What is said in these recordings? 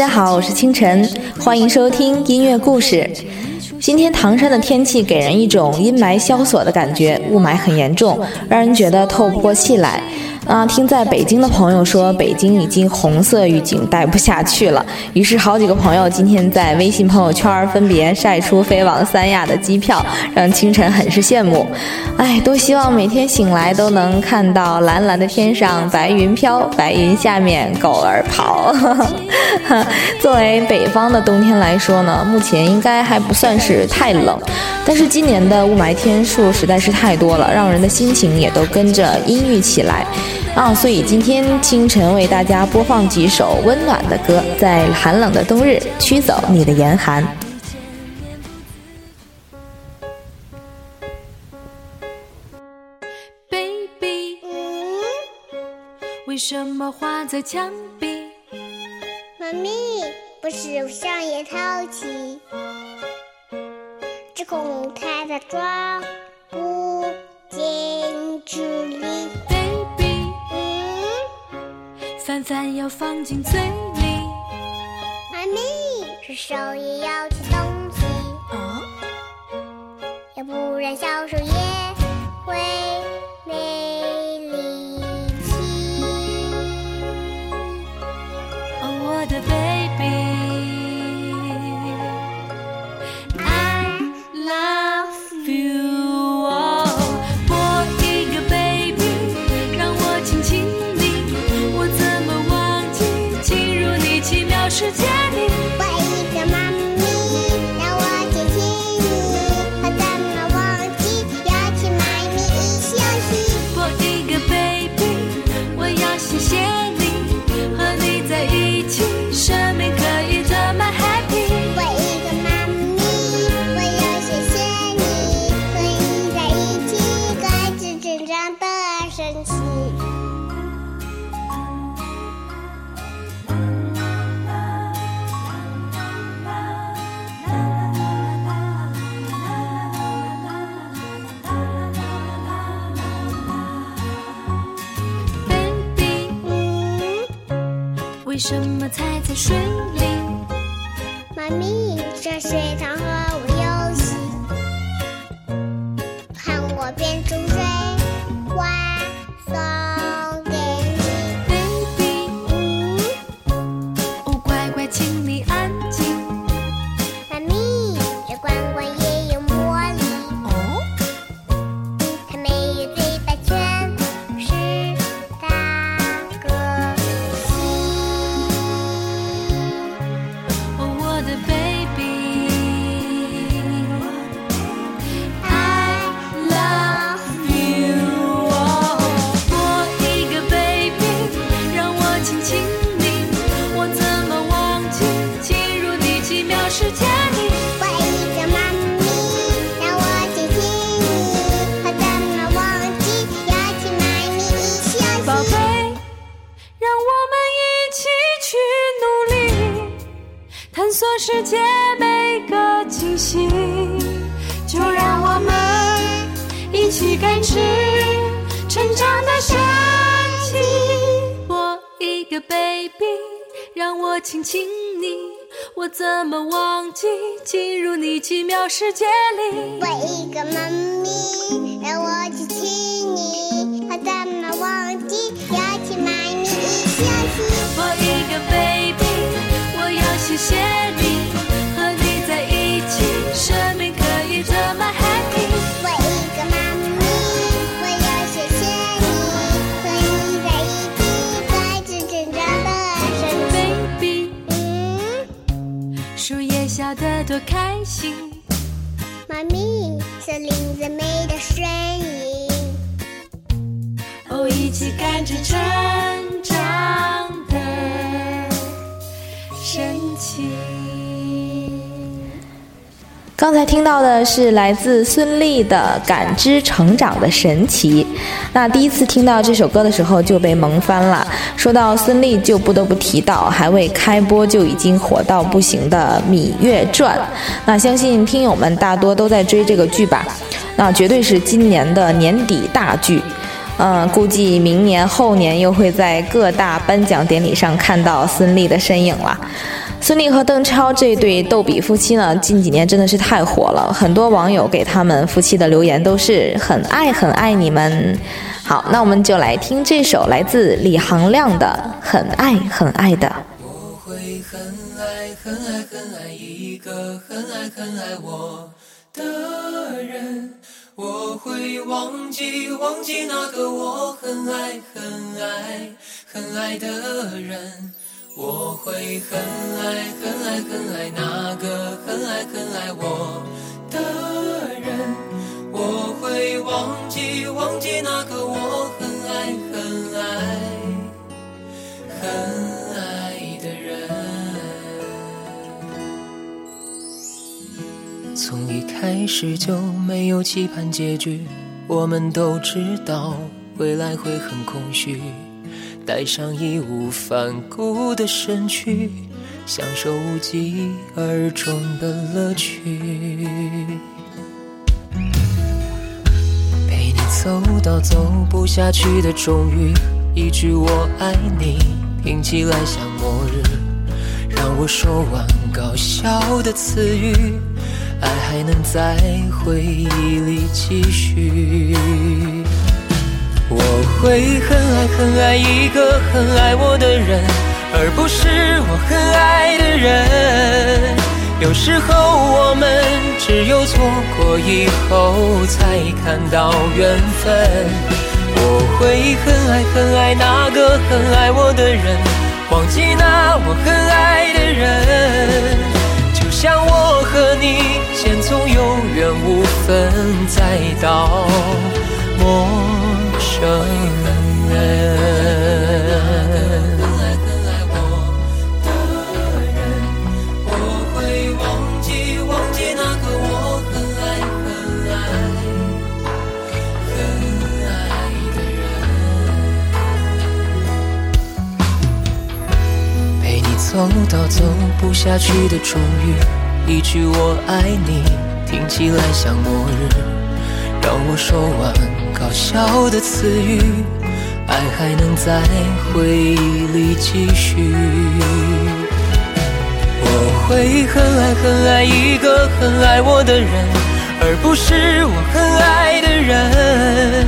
大家好，我是清晨，欢迎收听音乐故事。今天唐山的天气给人一种阴霾萧索的感觉，雾霾很严重，让人觉得透不过气来。啊，听在北京的朋友说，北京已经红色预警，待不下去了。于是，好几个朋友今天在微信朋友圈分别晒出飞往三亚的机票，让清晨很是羡慕。哎，多希望每天醒来都能看到蓝蓝的天上白云飘，白云下面狗儿跑。作为北方的冬天来说呢，目前应该还不算是太冷，但是今年的雾霾天数实在是太多了，让人的心情也都跟着阴郁起来。啊，所以今天清晨为大家播放几首温暖的歌，在寒冷的冬日驱走你的严寒。Baby，为什么画在墙壁？妈咪，不是上也淘气，只恐太大装不进纸里。饭饭要放进嘴里，妈咪，吃手也要吃东西，哦，要不然小手也会什么踩在水里？妈咪，这水塘和记进入你奇妙世界里？我一个妈咪，让我森林最美的声音。哦，一起看着成长的神奇。刚才听到的是来自孙俪的《感知成长的神奇》。那第一次听到这首歌的时候就被萌翻了。说到孙俪，就不得不提到还未开播就已经火到不行的《芈月传》。那相信听友们大多都在追这个剧吧？那绝对是今年的年底大剧。嗯，估计明年后年又会在各大颁奖典礼上看到孙俪的身影了。孙俪和邓超这对逗比夫妻呢，近几年真的是太火了，很多网友给他们夫妻的留言都是很爱很爱你们。好，那我们就来听这首来自李行亮的《很爱很爱的》。我会很爱很爱很爱一个很爱很爱我的人，我会忘记忘记那个我很爱很爱很爱的人。我会很爱很爱很爱那个很爱很爱我的人，我会忘记忘记那个我很爱很爱很爱的人。从一开始就没有期盼结局，我们都知道未来会很空虚。带上义无反顾的身躯，享受无疾而终的乐趣。陪你走到走不下去的终于，一句我爱你听起来像末日，让我说完搞笑的词语，爱还能在回忆里继续。会很爱很爱一个很爱我的人，而不是我很爱的人。有时候我们只有错过以后才看到缘分。我会很爱很爱那个很爱我的人，忘记那我很爱的人。就像我和你先从有缘无分，再到陌。承认很爱很爱我的人，我会忘记忘记那个我很爱很爱很爱的人，陪你走到走不下去的终于，一句我爱你听起来像末日。让我说完。搞笑的词语，爱还能在回忆里继续。我会很爱很爱一个很爱我的人，而不是我很爱的人。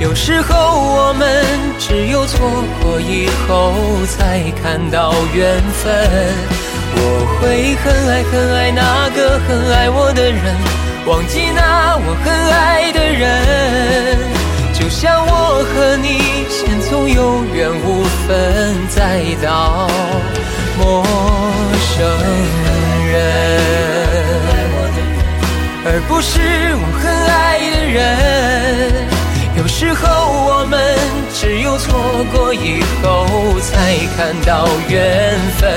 有时候我们只有错过以后才看到缘分。我会很爱很爱那个很爱我的人。忘记那我很爱的人，就像我和你先从有缘无分，再到陌生人，而不是我很爱的人。有时候我们只有错过以后，才看到缘分。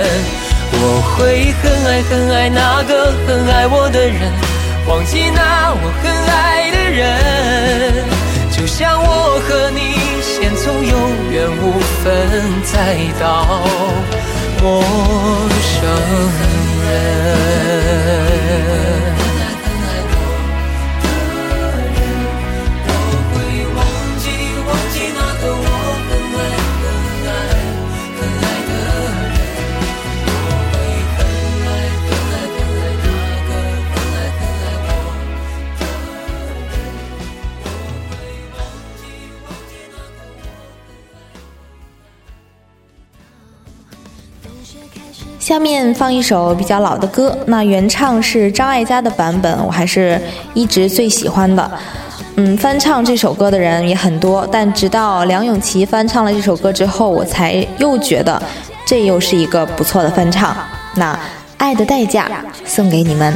我会很爱很爱那个很爱我的人。忘记那我很爱的人，就像我和你先从有缘无分，再到陌生人。下面放一首比较老的歌，那原唱是张艾嘉的版本，我还是一直最喜欢的。嗯，翻唱这首歌的人也很多，但直到梁咏琪翻唱了这首歌之后，我才又觉得这又是一个不错的翻唱。那《爱的代价》送给你们。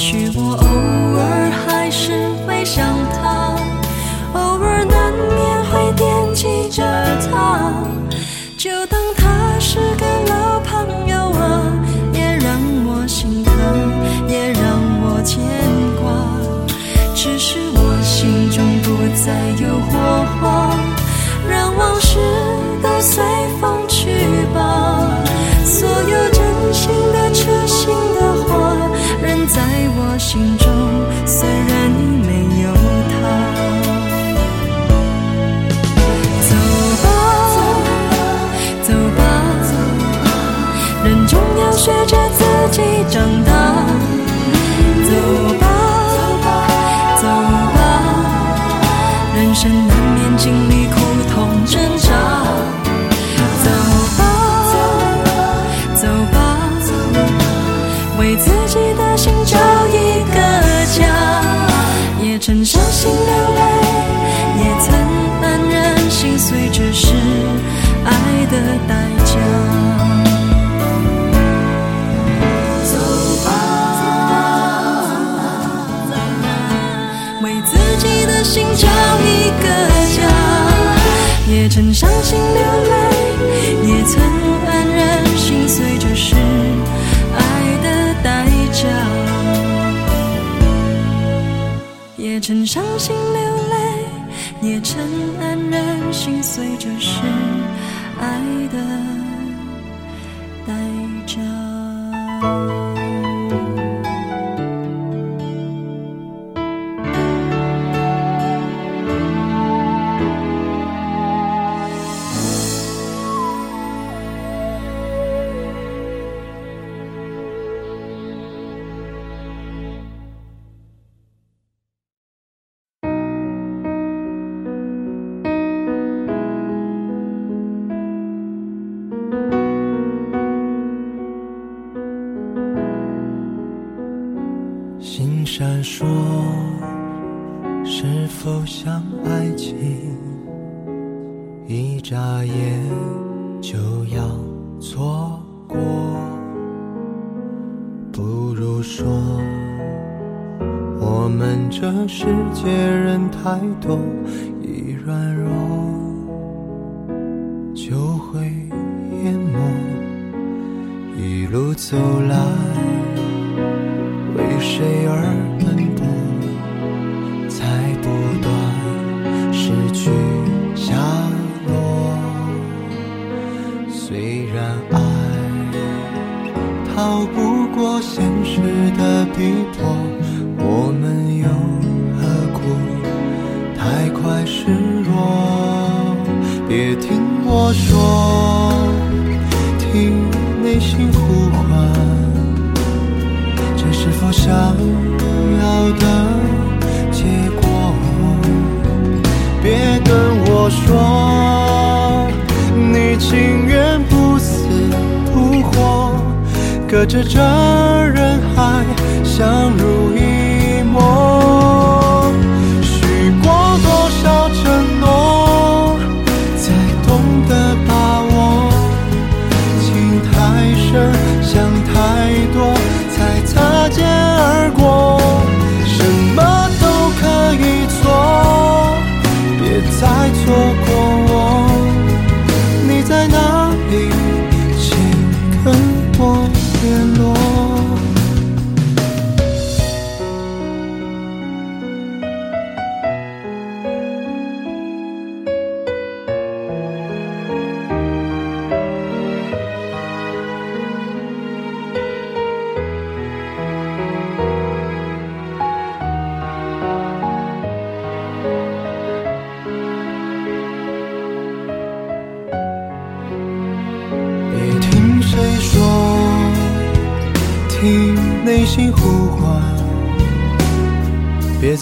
许我偶尔不如说，我们这世界人太多，一软弱就会淹没。一路走来。为谁而实的逼迫，我们又何苦太快示弱？别听我说，听内心呼唤。这是否想要的结果？别跟我说隔着这人海，相濡以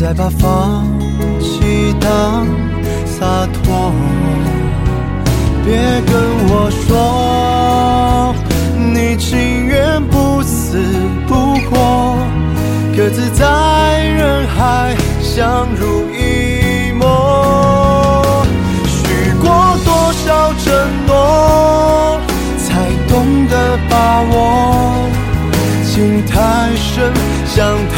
别再把放弃当洒脱。别跟我说，你情愿不死不活，各自在人海相濡以沫。许过多少承诺，才懂得把握。情太深，想太，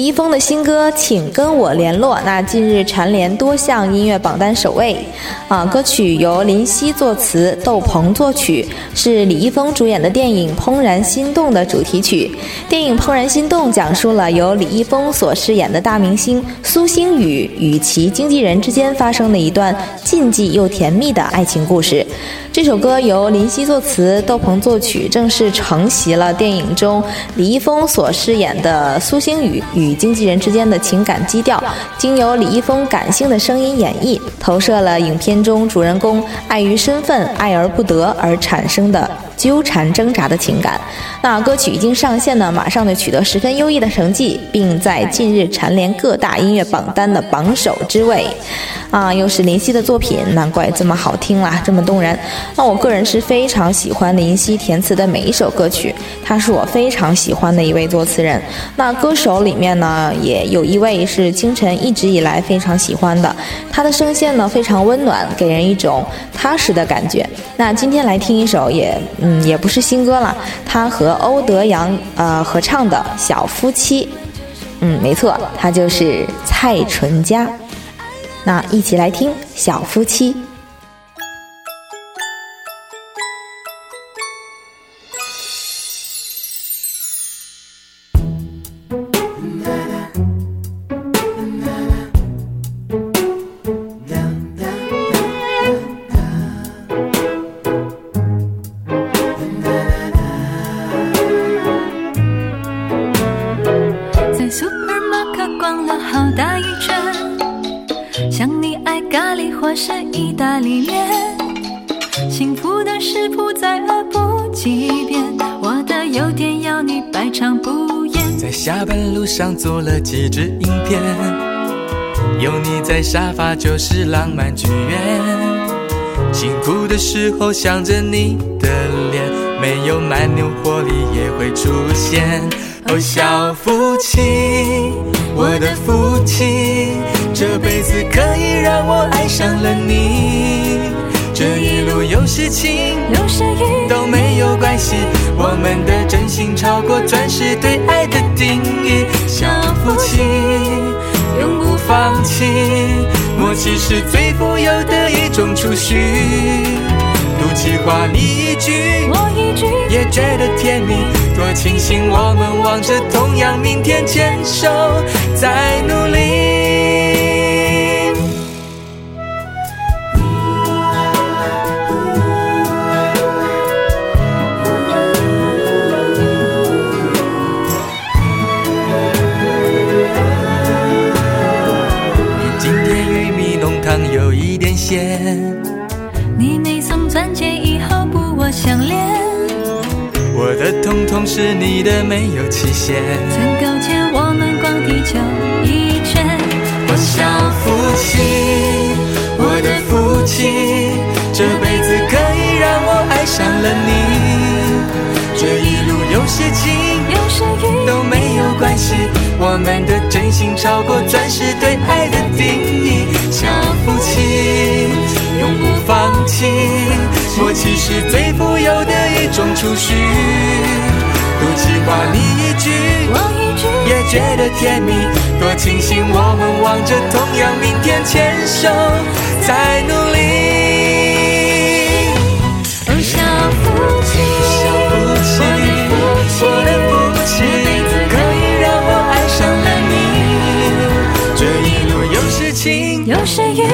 李易峰的新歌《请跟我联络》，那近日蝉联多项音乐榜单首位。啊，歌曲由林夕作词，窦鹏作曲，是李易峰主演的电影《怦然心动》的主题曲。电影《怦然心动》讲述了由李易峰所饰演的大明星苏星宇与其经纪人之间发生的一段禁忌又甜蜜的爱情故事。这首歌由林夕作词，窦鹏作曲，正式承袭了电影中李易峰所饰演的苏星宇与经纪人之间的情感基调，经由李易峰感性的声音演绎，投射了影片中主人公爱于身份爱而不得而产生的纠缠挣扎的情感。那歌曲一经上线呢，马上就取得十分优异的成绩，并在近日蝉联各大音乐榜单的榜首之位。啊，又是林夕的作品，难怪这么好听啦，这么动人。那我个人是非常喜欢林夕填词的每一首歌曲，他是我非常喜欢的一位作词人。那歌手里面呢，也有一位是清晨一直以来非常喜欢的，他的声线呢非常温暖，给人一种踏实的感觉。那今天来听一首也嗯嗯也不是新歌了，他和欧德阳呃合唱的《小夫妻》。嗯，没错，他就是蔡淳佳。那一起来听《小夫妻》。就是浪漫剧院。辛苦的时候想着你的脸，没有蛮牛活力也会出现。哦，小夫妻，我的夫妻，这辈子可以让我爱上了你。这一路有事情有时雨都没有关系。我们的真心超过钻石对爱的定义，小夫妻永不放弃，默契是最富有的一种储蓄。赌气话你一句，我一句，也觉得甜蜜，多庆幸我们望着同样明天，牵手在努力。我的痛痛是你的，没有期限。曾勾牵我们逛地球一圈。我小夫妻，我的夫妻，这辈子可以让我爱上了你。这一路有些情，有时雨都没有关系，我们的真心超过钻石对爱的定义，小夫妻永不放弃，默契是最富有的一种储蓄。赌气话你一句，我一句，也觉得甜蜜，多庆幸我们望着同样明天，牵手在努力。哦像夫妻，像夫妻，我的夫妻，可以让我爱上了你。这一路有事情，有时雨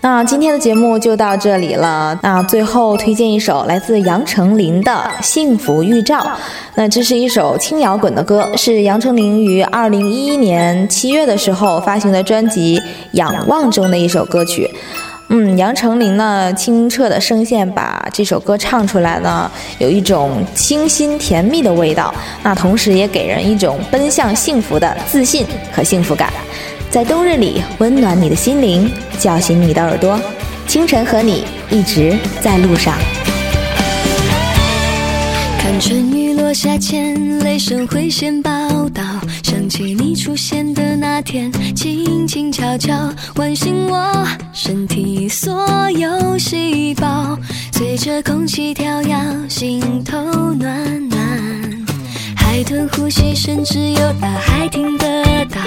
那今天的节目就到这里了。那最后推荐一首来自杨丞琳的《幸福预兆》。那这是一首轻摇滚的歌，是杨丞琳于二零一一年七月的时候发行的专辑《仰望》中的一首歌曲。嗯，杨丞琳呢清澈的声线把这首歌唱出来呢，有一种清新甜蜜的味道。那同时也给人一种奔向幸福的自信和幸福感。在冬日里温暖你的心灵，叫醒你的耳朵。清晨和你一直在路上。看春雨落下前，雷声会先报，想起你出现的那天，轻轻悄悄唤醒我身体所有细胞，随着空气跳跃，心头暖暖。海豚呼吸，声只有大海听得到。